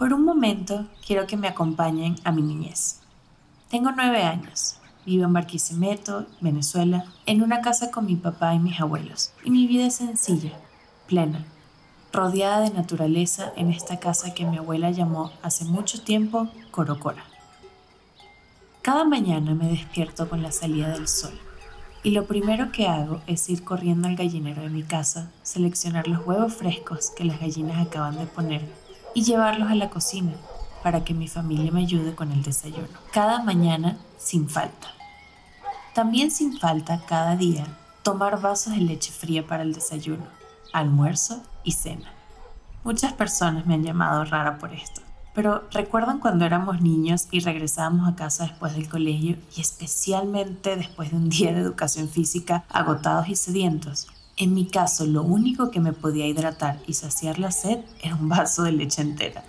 Por un momento quiero que me acompañen a mi niñez. Tengo nueve años. Vivo en Barquisimeto, Venezuela, en una casa con mi papá y mis abuelos. Y mi vida es sencilla, plena, rodeada de naturaleza en esta casa que mi abuela llamó hace mucho tiempo Corocora. Cada mañana me despierto con la salida del sol y lo primero que hago es ir corriendo al gallinero de mi casa, seleccionar los huevos frescos que las gallinas acaban de poner y llevarlos a la cocina para que mi familia me ayude con el desayuno. Cada mañana sin falta. También sin falta cada día tomar vasos de leche fría para el desayuno, almuerzo y cena. Muchas personas me han llamado rara por esto, pero ¿recuerdan cuando éramos niños y regresábamos a casa después del colegio y especialmente después de un día de educación física agotados y sedientos? En mi caso, lo único que me podía hidratar y saciar la sed era un vaso de leche entera.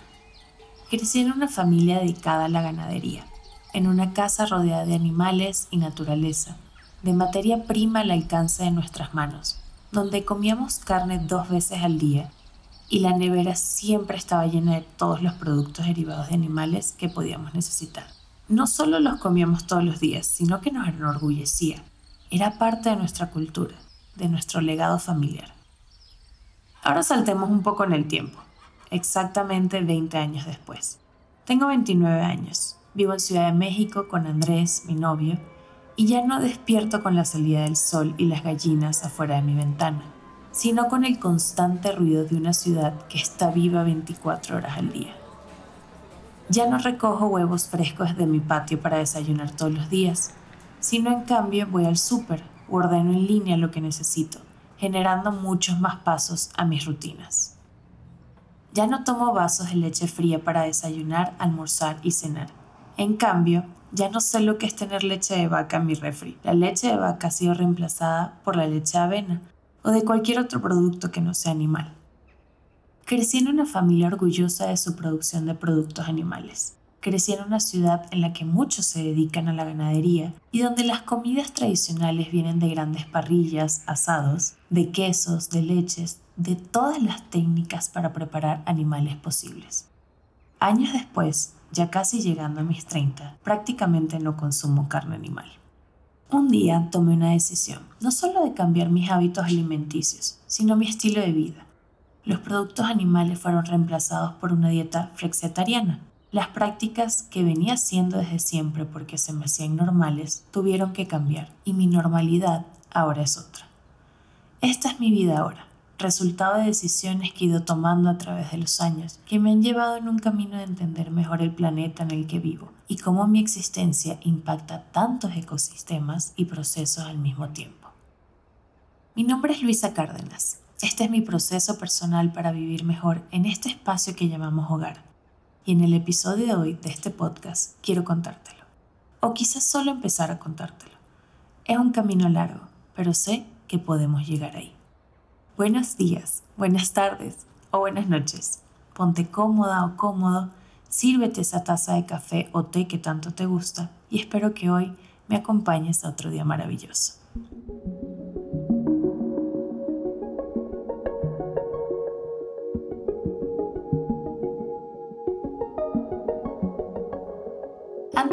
Crecí en una familia dedicada a la ganadería, en una casa rodeada de animales y naturaleza, de materia prima al alcance de nuestras manos, donde comíamos carne dos veces al día y la nevera siempre estaba llena de todos los productos derivados de animales que podíamos necesitar. No solo los comíamos todos los días, sino que nos enorgullecía. Era parte de nuestra cultura, de nuestro legado familiar. Ahora saltemos un poco en el tiempo, exactamente 20 años después. Tengo 29 años, vivo en Ciudad de México con Andrés, mi novio, y ya no despierto con la salida del sol y las gallinas afuera de mi ventana sino con el constante ruido de una ciudad que está viva 24 horas al día. Ya no recojo huevos frescos de mi patio para desayunar todos los días, sino en cambio voy al súper ordeno en línea lo que necesito, generando muchos más pasos a mis rutinas. Ya no tomo vasos de leche fría para desayunar, almorzar y cenar. En cambio, ya no sé lo que es tener leche de vaca en mi refri. La leche de vaca ha sido reemplazada por la leche de avena, o de cualquier otro producto que no sea animal. Crecí en una familia orgullosa de su producción de productos animales. Crecí en una ciudad en la que muchos se dedican a la ganadería y donde las comidas tradicionales vienen de grandes parrillas, asados, de quesos, de leches, de todas las técnicas para preparar animales posibles. Años después, ya casi llegando a mis 30, prácticamente no consumo carne animal. Un día tomé una decisión, no solo de cambiar mis hábitos alimenticios, sino mi estilo de vida. Los productos animales fueron reemplazados por una dieta flexitariana. Las prácticas que venía haciendo desde siempre porque se me hacían normales tuvieron que cambiar y mi normalidad ahora es otra. Esta es mi vida ahora resultado de decisiones que he ido tomando a través de los años, que me han llevado en un camino de entender mejor el planeta en el que vivo y cómo mi existencia impacta tantos ecosistemas y procesos al mismo tiempo. Mi nombre es Luisa Cárdenas. Este es mi proceso personal para vivir mejor en este espacio que llamamos hogar. Y en el episodio de hoy de este podcast quiero contártelo. O quizás solo empezar a contártelo. Es un camino largo, pero sé que podemos llegar ahí. Buenos días, buenas tardes o buenas noches. Ponte cómoda o cómodo, sírvete esa taza de café o té que tanto te gusta y espero que hoy me acompañes a otro día maravilloso.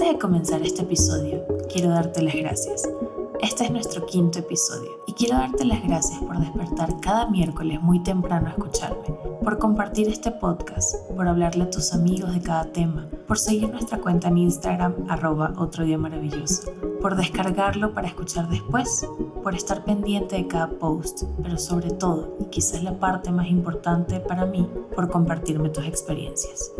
De comenzar este episodio, quiero darte las gracias este es nuestro quinto episodio y quiero darte las gracias por despertar cada miércoles muy temprano a escucharme, por compartir este podcast, por hablarle a tus amigos de cada tema, por seguir nuestra cuenta en Instagram arroba otro día maravilloso, por descargarlo para escuchar después, por estar pendiente de cada post, pero sobre todo, y quizás la parte más importante para mí, por compartirme tus experiencias.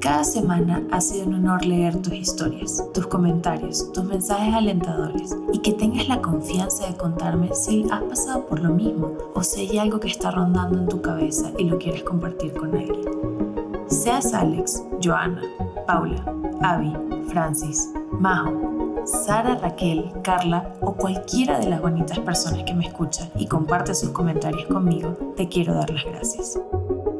Cada semana ha sido un honor leer tus historias, tus comentarios, tus mensajes alentadores y que tengas la confianza de contarme si has pasado por lo mismo o si hay algo que está rondando en tu cabeza y lo quieres compartir con alguien. Seas Alex, Joana, Paula, Avi, Francis, Majo, Sara, Raquel, Carla o cualquiera de las bonitas personas que me escuchan y comparte sus comentarios conmigo, te quiero dar las gracias.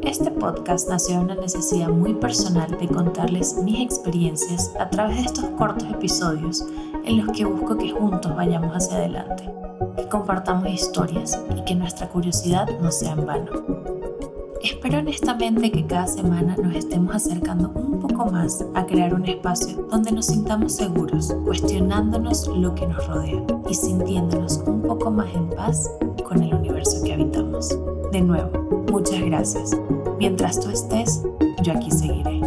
Este podcast nació de una necesidad muy personal de contarles mis experiencias a través de estos cortos episodios en los que busco que juntos vayamos hacia adelante, que compartamos historias y que nuestra curiosidad no sea en vano. Espero honestamente que cada semana nos estemos acercando un poco más a crear un espacio donde nos sintamos seguros, cuestionándonos lo que nos rodea y sintiéndonos un poco más en paz con el universo que habitamos. De nuevo, muchas gracias. Mientras tú estés, yo aquí seguiré.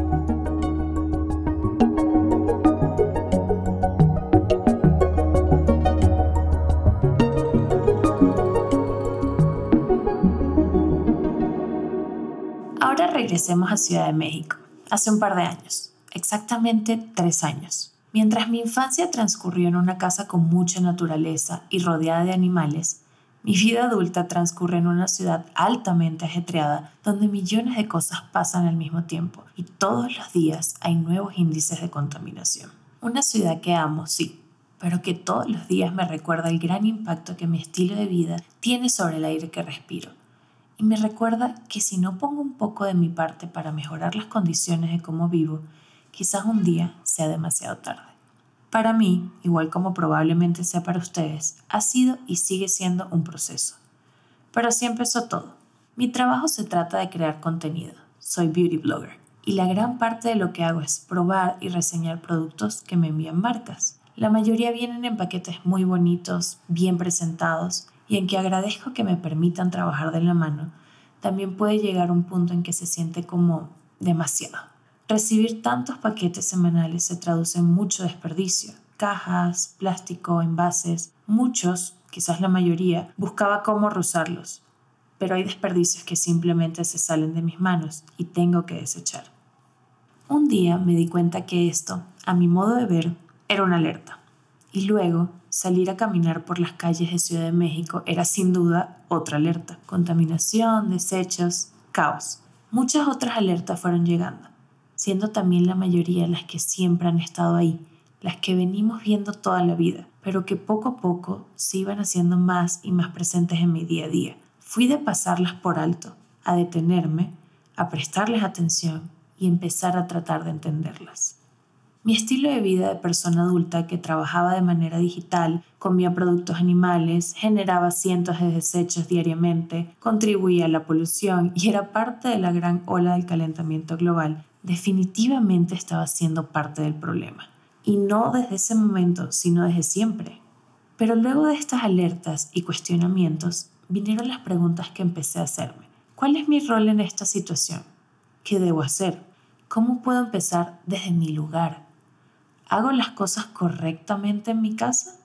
Ahora regresemos a Ciudad de México, hace un par de años, exactamente tres años. Mientras mi infancia transcurrió en una casa con mucha naturaleza y rodeada de animales, mi vida adulta transcurre en una ciudad altamente ajetreada donde millones de cosas pasan al mismo tiempo y todos los días hay nuevos índices de contaminación. Una ciudad que amo, sí, pero que todos los días me recuerda el gran impacto que mi estilo de vida tiene sobre el aire que respiro y me recuerda que si no pongo un poco de mi parte para mejorar las condiciones de cómo vivo, quizás un día sea demasiado tarde. Para mí, igual como probablemente sea para ustedes, ha sido y sigue siendo un proceso. Pero así empezó todo. Mi trabajo se trata de crear contenido. Soy beauty blogger y la gran parte de lo que hago es probar y reseñar productos que me envían marcas. La mayoría vienen en paquetes muy bonitos, bien presentados y en que agradezco que me permitan trabajar de la mano, también puede llegar un punto en que se siente como demasiado. Recibir tantos paquetes semanales se traduce en mucho desperdicio. Cajas, plástico, envases, muchos, quizás la mayoría, buscaba cómo rozarlos. Pero hay desperdicios que simplemente se salen de mis manos y tengo que desechar. Un día me di cuenta que esto, a mi modo de ver, era una alerta. Y luego salir a caminar por las calles de Ciudad de México era sin duda otra alerta. Contaminación, desechos, caos. Muchas otras alertas fueron llegando, siendo también la mayoría las que siempre han estado ahí, las que venimos viendo toda la vida, pero que poco a poco se iban haciendo más y más presentes en mi día a día. Fui de pasarlas por alto, a detenerme, a prestarles atención y empezar a tratar de entenderlas. Mi estilo de vida de persona adulta que trabajaba de manera digital, comía productos animales, generaba cientos de desechos diariamente, contribuía a la polución y era parte de la gran ola del calentamiento global, definitivamente estaba siendo parte del problema. Y no desde ese momento, sino desde siempre. Pero luego de estas alertas y cuestionamientos, vinieron las preguntas que empecé a hacerme. ¿Cuál es mi rol en esta situación? ¿Qué debo hacer? ¿Cómo puedo empezar desde mi lugar? ¿Hago las cosas correctamente en mi casa?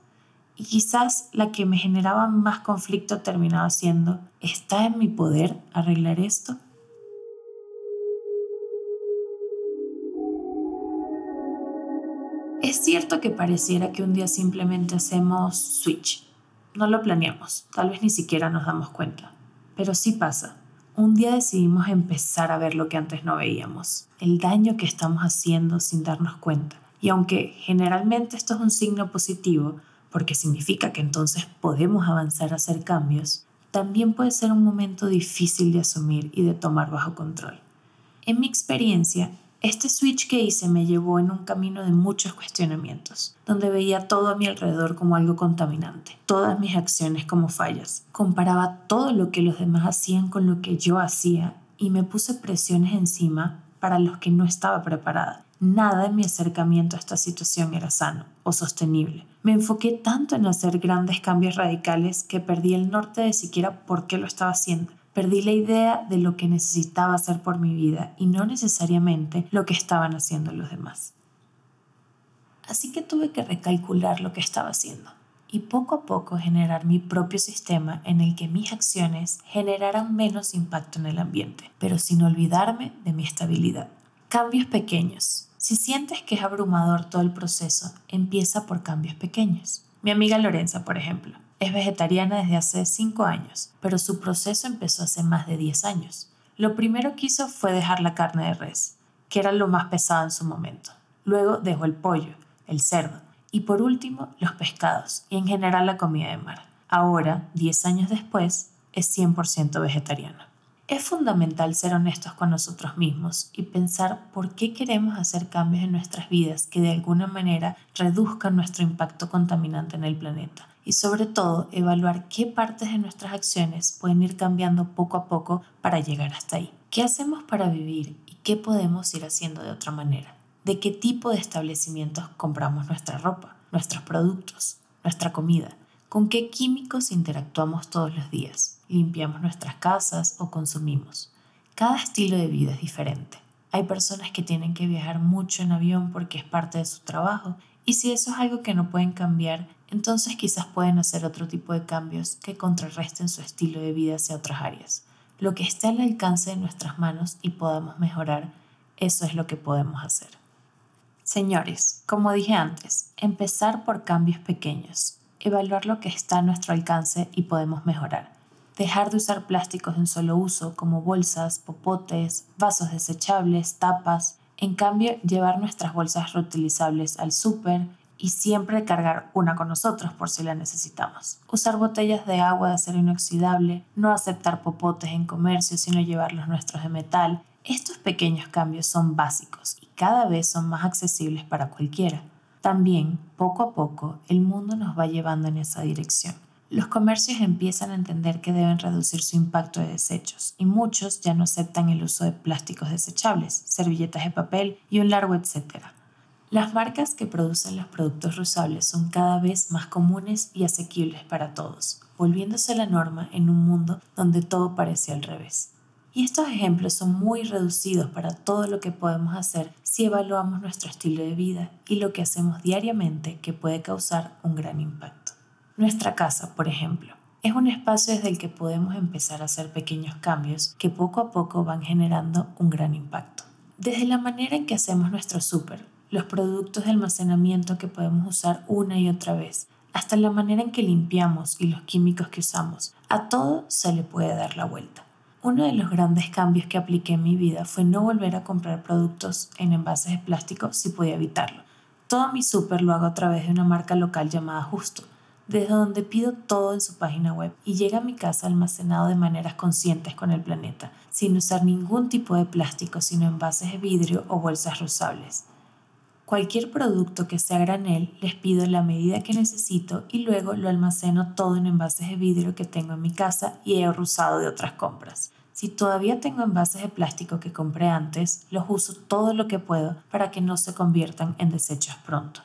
Y quizás la que me generaba más conflicto terminaba siendo, ¿está en mi poder arreglar esto? Es cierto que pareciera que un día simplemente hacemos switch. No lo planeamos, tal vez ni siquiera nos damos cuenta. Pero sí pasa. Un día decidimos empezar a ver lo que antes no veíamos, el daño que estamos haciendo sin darnos cuenta y aunque generalmente esto es un signo positivo, porque significa que entonces podemos avanzar a hacer cambios, también puede ser un momento difícil de asumir y de tomar bajo control. En mi experiencia, este switch que hice me llevó en un camino de muchos cuestionamientos, donde veía todo a mi alrededor como algo contaminante, todas mis acciones como fallas, comparaba todo lo que los demás hacían con lo que yo hacía y me puse presiones encima para los que no estaba preparada Nada en mi acercamiento a esta situación era sano o sostenible. Me enfoqué tanto en hacer grandes cambios radicales que perdí el norte de siquiera por qué lo estaba haciendo. Perdí la idea de lo que necesitaba hacer por mi vida y no necesariamente lo que estaban haciendo los demás. Así que tuve que recalcular lo que estaba haciendo y poco a poco generar mi propio sistema en el que mis acciones generaran menos impacto en el ambiente, pero sin olvidarme de mi estabilidad. Cambios pequeños. Si sientes que es abrumador todo el proceso, empieza por cambios pequeños. Mi amiga Lorenza, por ejemplo, es vegetariana desde hace 5 años, pero su proceso empezó hace más de 10 años. Lo primero que hizo fue dejar la carne de res, que era lo más pesado en su momento. Luego dejó el pollo, el cerdo y por último los pescados y en general la comida de mar. Ahora, 10 años después, es 100% vegetariana. Es fundamental ser honestos con nosotros mismos y pensar por qué queremos hacer cambios en nuestras vidas que de alguna manera reduzcan nuestro impacto contaminante en el planeta y sobre todo evaluar qué partes de nuestras acciones pueden ir cambiando poco a poco para llegar hasta ahí. ¿Qué hacemos para vivir y qué podemos ir haciendo de otra manera? ¿De qué tipo de establecimientos compramos nuestra ropa, nuestros productos, nuestra comida? ¿Con qué químicos interactuamos todos los días? ¿Limpiamos nuestras casas o consumimos? Cada estilo de vida es diferente. Hay personas que tienen que viajar mucho en avión porque es parte de su trabajo y si eso es algo que no pueden cambiar, entonces quizás pueden hacer otro tipo de cambios que contrarresten su estilo de vida hacia otras áreas. Lo que esté al alcance de nuestras manos y podamos mejorar, eso es lo que podemos hacer. Señores, como dije antes, empezar por cambios pequeños, evaluar lo que está a nuestro alcance y podemos mejorar. Dejar de usar plásticos de un solo uso como bolsas, popotes, vasos desechables, tapas. En cambio, llevar nuestras bolsas reutilizables al súper y siempre cargar una con nosotros por si la necesitamos. Usar botellas de agua de acero inoxidable, no aceptar popotes en comercio sino llevar los nuestros de metal. Estos pequeños cambios son básicos y cada vez son más accesibles para cualquiera. También, poco a poco, el mundo nos va llevando en esa dirección. Los comercios empiezan a entender que deben reducir su impacto de desechos y muchos ya no aceptan el uso de plásticos desechables, servilletas de papel y un largo etcétera. Las marcas que producen los productos reusables son cada vez más comunes y asequibles para todos, volviéndose la norma en un mundo donde todo parece al revés. Y estos ejemplos son muy reducidos para todo lo que podemos hacer si evaluamos nuestro estilo de vida y lo que hacemos diariamente que puede causar un gran impacto. Nuestra casa, por ejemplo, es un espacio desde el que podemos empezar a hacer pequeños cambios que poco a poco van generando un gran impacto. Desde la manera en que hacemos nuestro súper, los productos de almacenamiento que podemos usar una y otra vez, hasta la manera en que limpiamos y los químicos que usamos. A todo se le puede dar la vuelta. Uno de los grandes cambios que apliqué en mi vida fue no volver a comprar productos en envases de plástico si podía evitarlo. Todo mi súper lo hago a través de una marca local llamada Justo, desde donde pido todo en su página web y llega a mi casa almacenado de maneras conscientes con el planeta, sin usar ningún tipo de plástico sino envases de vidrio o bolsas reusables. Cualquier producto que sea granel les pido la medida que necesito y luego lo almaceno todo en envases de vidrio que tengo en mi casa y he usado de otras compras. Si todavía tengo envases de plástico que compré antes, los uso todo lo que puedo para que no se conviertan en desechos pronto.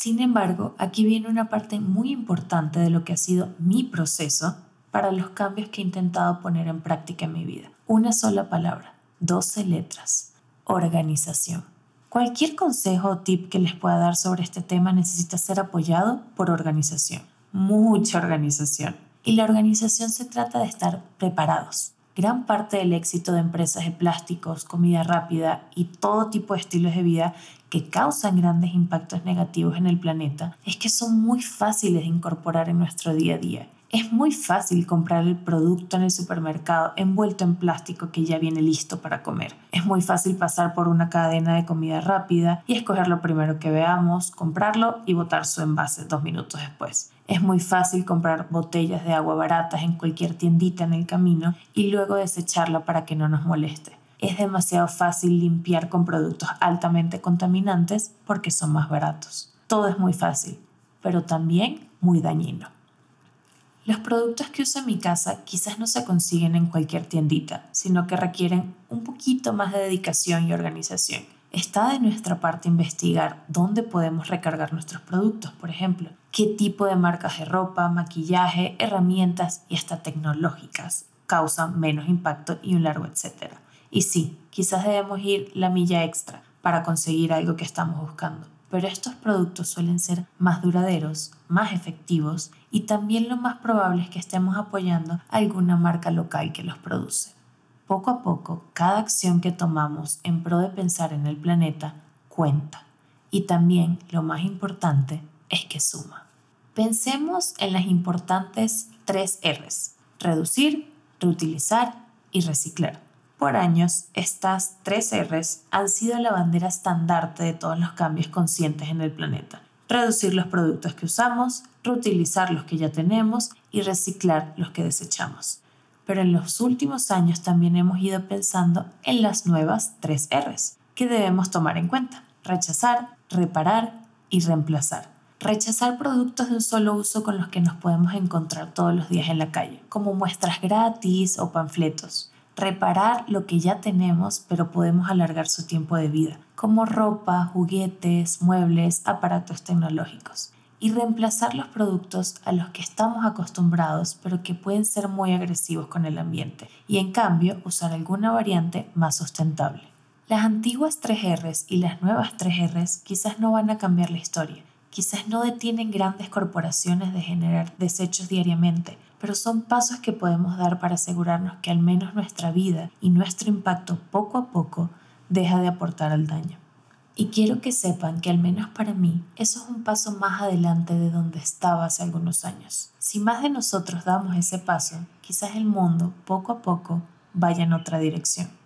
Sin embargo, aquí viene una parte muy importante de lo que ha sido mi proceso para los cambios que he intentado poner en práctica en mi vida. Una sola palabra, 12 letras, organización. Cualquier consejo o tip que les pueda dar sobre este tema necesita ser apoyado por organización, mucha organización. Y la organización se trata de estar preparados. Gran parte del éxito de empresas de plásticos, comida rápida y todo tipo de estilos de vida que causan grandes impactos negativos en el planeta es que son muy fáciles de incorporar en nuestro día a día es muy fácil comprar el producto en el supermercado envuelto en plástico que ya viene listo para comer. Es muy fácil pasar por una cadena de comida rápida y escoger lo primero que veamos, comprarlo y botar su envase dos minutos después. Es muy fácil comprar botellas de agua baratas en cualquier tiendita en el camino y luego desecharla para que no nos moleste. Es demasiado fácil limpiar con productos altamente contaminantes porque son más baratos. Todo es muy fácil, pero también muy dañino. Los productos que uso en mi casa quizás no se consiguen en cualquier tiendita, sino que requieren un poquito más de dedicación y organización. Está de nuestra parte investigar dónde podemos recargar nuestros productos, por ejemplo, qué tipo de marcas de ropa, maquillaje, herramientas y hasta tecnológicas causan menos impacto y un largo etcétera. Y sí, quizás debemos ir la milla extra para conseguir algo que estamos buscando pero estos productos suelen ser más duraderos, más efectivos y también lo más probable es que estemos apoyando a alguna marca local que los produce. Poco a poco, cada acción que tomamos en pro de pensar en el planeta cuenta y también lo más importante es que suma. Pensemos en las importantes tres Rs, reducir, reutilizar y reciclar. Por años, estas tres Rs han sido la bandera estandarte de todos los cambios conscientes en el planeta. Reducir los productos que usamos, reutilizar los que ya tenemos y reciclar los que desechamos. Pero en los últimos años también hemos ido pensando en las nuevas tres Rs que debemos tomar en cuenta. Rechazar, reparar y reemplazar. Rechazar productos de un solo uso con los que nos podemos encontrar todos los días en la calle, como muestras gratis o panfletos. Reparar lo que ya tenemos pero podemos alargar su tiempo de vida, como ropa, juguetes, muebles, aparatos tecnológicos. Y reemplazar los productos a los que estamos acostumbrados pero que pueden ser muy agresivos con el ambiente. Y en cambio usar alguna variante más sustentable. Las antiguas 3Rs y las nuevas 3Rs quizás no van a cambiar la historia quizás no detienen grandes corporaciones de generar desechos diariamente, pero son pasos que podemos dar para asegurarnos que al menos nuestra vida y nuestro impacto poco a poco deja de aportar al daño. Y quiero que sepan que al menos para mí eso es un paso más adelante de donde estaba hace algunos años. Si más de nosotros damos ese paso, quizás el mundo poco a poco vaya en otra dirección.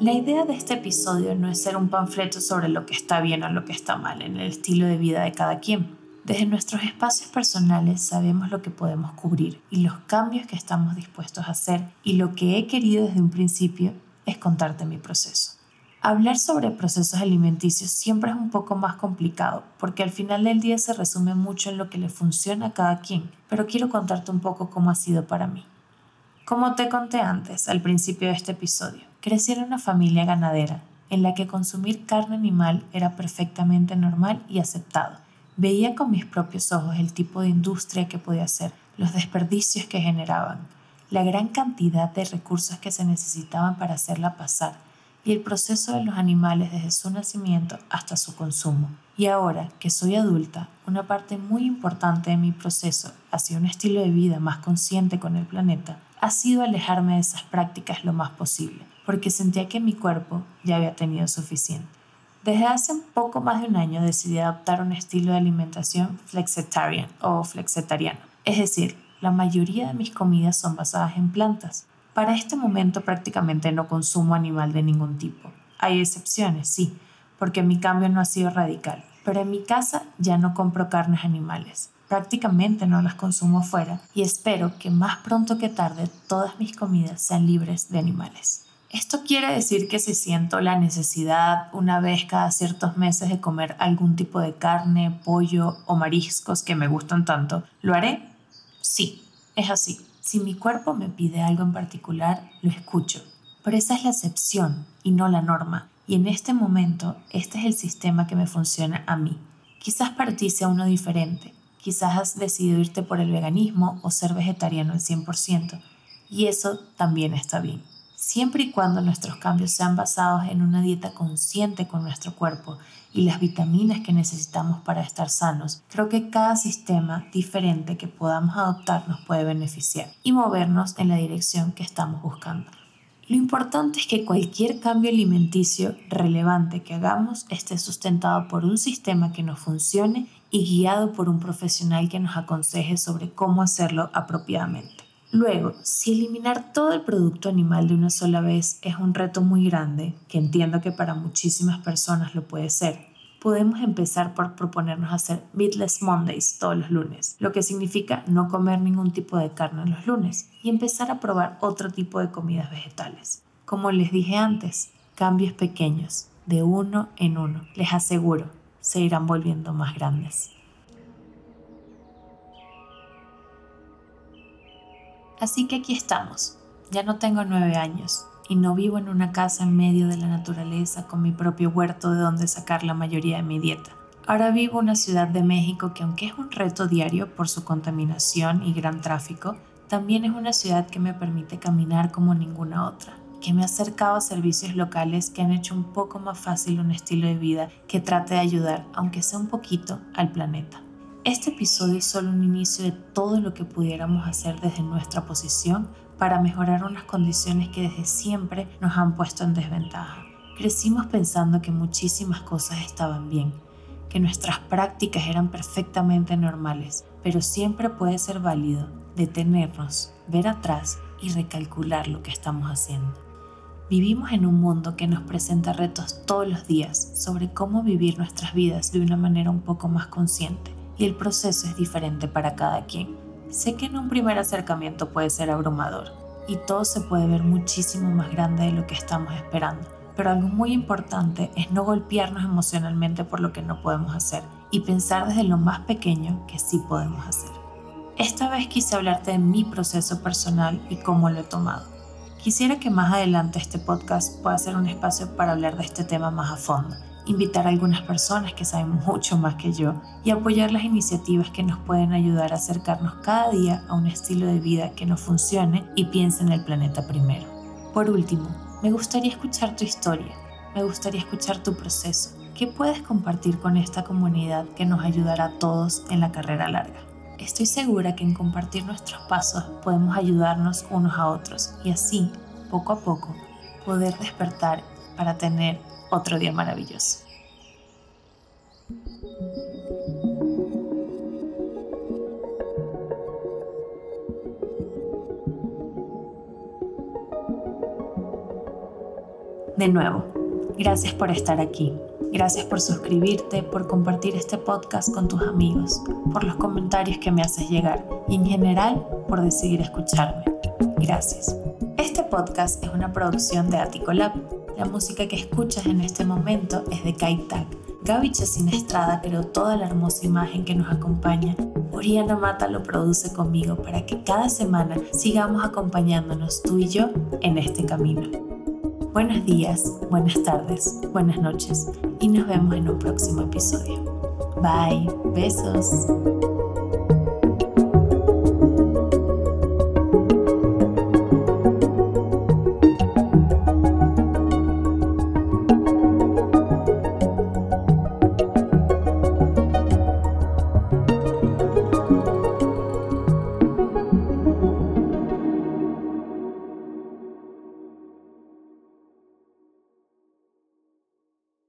La idea de este episodio no es ser un panfleto sobre lo que está bien o lo que está mal en el estilo de vida de cada quien. Desde nuestros espacios personales sabemos lo que podemos cubrir y los cambios que estamos dispuestos a hacer y lo que he querido desde un principio es contarte mi proceso. Hablar sobre procesos alimenticios siempre es un poco más complicado porque al final del día se resume mucho en lo que le funciona a cada quien, pero quiero contarte un poco cómo ha sido para mí. Como te conté antes, al principio de este episodio, crecí en una familia ganadera, en la que consumir carne animal era perfectamente normal y aceptado. Veía con mis propios ojos el tipo de industria que podía ser, los desperdicios que generaban, la gran cantidad de recursos que se necesitaban para hacerla pasar y el proceso de los animales desde su nacimiento hasta su consumo. Y ahora que soy adulta, una parte muy importante de mi proceso hacia un estilo de vida más consciente con el planeta ha sido alejarme de esas prácticas lo más posible, porque sentía que mi cuerpo ya había tenido suficiente. Desde hace poco más de un año decidí adoptar un estilo de alimentación flexitarian o flexitariano, es decir, la mayoría de mis comidas son basadas en plantas. Para este momento prácticamente no consumo animal de ningún tipo. Hay excepciones, sí, porque mi cambio no ha sido radical, pero en mi casa ya no compro carnes animales prácticamente no las consumo fuera y espero que más pronto que tarde todas mis comidas sean libres de animales. Esto quiere decir que si siento la necesidad una vez cada ciertos meses de comer algún tipo de carne, pollo o mariscos que me gustan tanto, ¿lo haré? Sí, es así. Si mi cuerpo me pide algo en particular, lo escucho. Pero esa es la excepción y no la norma. Y en este momento, este es el sistema que me funciona a mí. Quizás para ti sea uno diferente, Quizás has decidido irte por el veganismo o ser vegetariano al 100%, y eso también está bien. Siempre y cuando nuestros cambios sean basados en una dieta consciente con nuestro cuerpo y las vitaminas que necesitamos para estar sanos, creo que cada sistema diferente que podamos adoptar nos puede beneficiar y movernos en la dirección que estamos buscando. Lo importante es que cualquier cambio alimenticio relevante que hagamos esté sustentado por un sistema que nos funcione y guiado por un profesional que nos aconseje sobre cómo hacerlo apropiadamente. Luego, si eliminar todo el producto animal de una sola vez es un reto muy grande, que entiendo que para muchísimas personas lo puede ser, podemos empezar por proponernos hacer Meatless Mondays todos los lunes, lo que significa no comer ningún tipo de carne los lunes y empezar a probar otro tipo de comidas vegetales. Como les dije antes, cambios pequeños, de uno en uno, les aseguro, se irán volviendo más grandes. Así que aquí estamos. Ya no tengo nueve años y no vivo en una casa en medio de la naturaleza con mi propio huerto de donde sacar la mayoría de mi dieta. Ahora vivo en una ciudad de México que aunque es un reto diario por su contaminación y gran tráfico, también es una ciudad que me permite caminar como ninguna otra que me ha acercado a servicios locales que han hecho un poco más fácil un estilo de vida que trate de ayudar, aunque sea un poquito, al planeta. Este episodio es solo un inicio de todo lo que pudiéramos hacer desde nuestra posición para mejorar unas condiciones que desde siempre nos han puesto en desventaja. Crecimos pensando que muchísimas cosas estaban bien, que nuestras prácticas eran perfectamente normales, pero siempre puede ser válido detenernos, ver atrás y recalcular lo que estamos haciendo. Vivimos en un mundo que nos presenta retos todos los días sobre cómo vivir nuestras vidas de una manera un poco más consciente y el proceso es diferente para cada quien. Sé que en un primer acercamiento puede ser abrumador y todo se puede ver muchísimo más grande de lo que estamos esperando, pero algo muy importante es no golpearnos emocionalmente por lo que no podemos hacer y pensar desde lo más pequeño que sí podemos hacer. Esta vez quise hablarte de mi proceso personal y cómo lo he tomado. Quisiera que más adelante este podcast pueda ser un espacio para hablar de este tema más a fondo invitar a algunas personas que saben mucho más que yo y apoyar las iniciativas que nos pueden ayudar a acercarnos cada día a un estilo de vida que nos funcione y piense en el planeta primero. Por último, me gustaría escuchar tu historia, me gustaría escuchar tu proceso. ¿Qué puedes compartir con esta comunidad que nos ayudará a todos en la carrera larga? Estoy segura que en compartir nuestros pasos podemos ayudarnos unos a otros y así, poco a poco, poder despertar para tener otro día maravilloso. De nuevo, gracias por estar aquí. Gracias por suscribirte, por compartir este podcast con tus amigos, por los comentarios que me haces llegar y en general por decidir escucharme. Gracias. Este podcast es una producción de Aticolab la música que escuchas en este momento es de Kaitak. Gaby Chesina Estrada creó toda la hermosa imagen que nos acompaña. Oriana Mata lo produce conmigo para que cada semana sigamos acompañándonos tú y yo en este camino. Buenos días, buenas tardes, buenas noches y nos vemos en un próximo episodio. Bye, besos.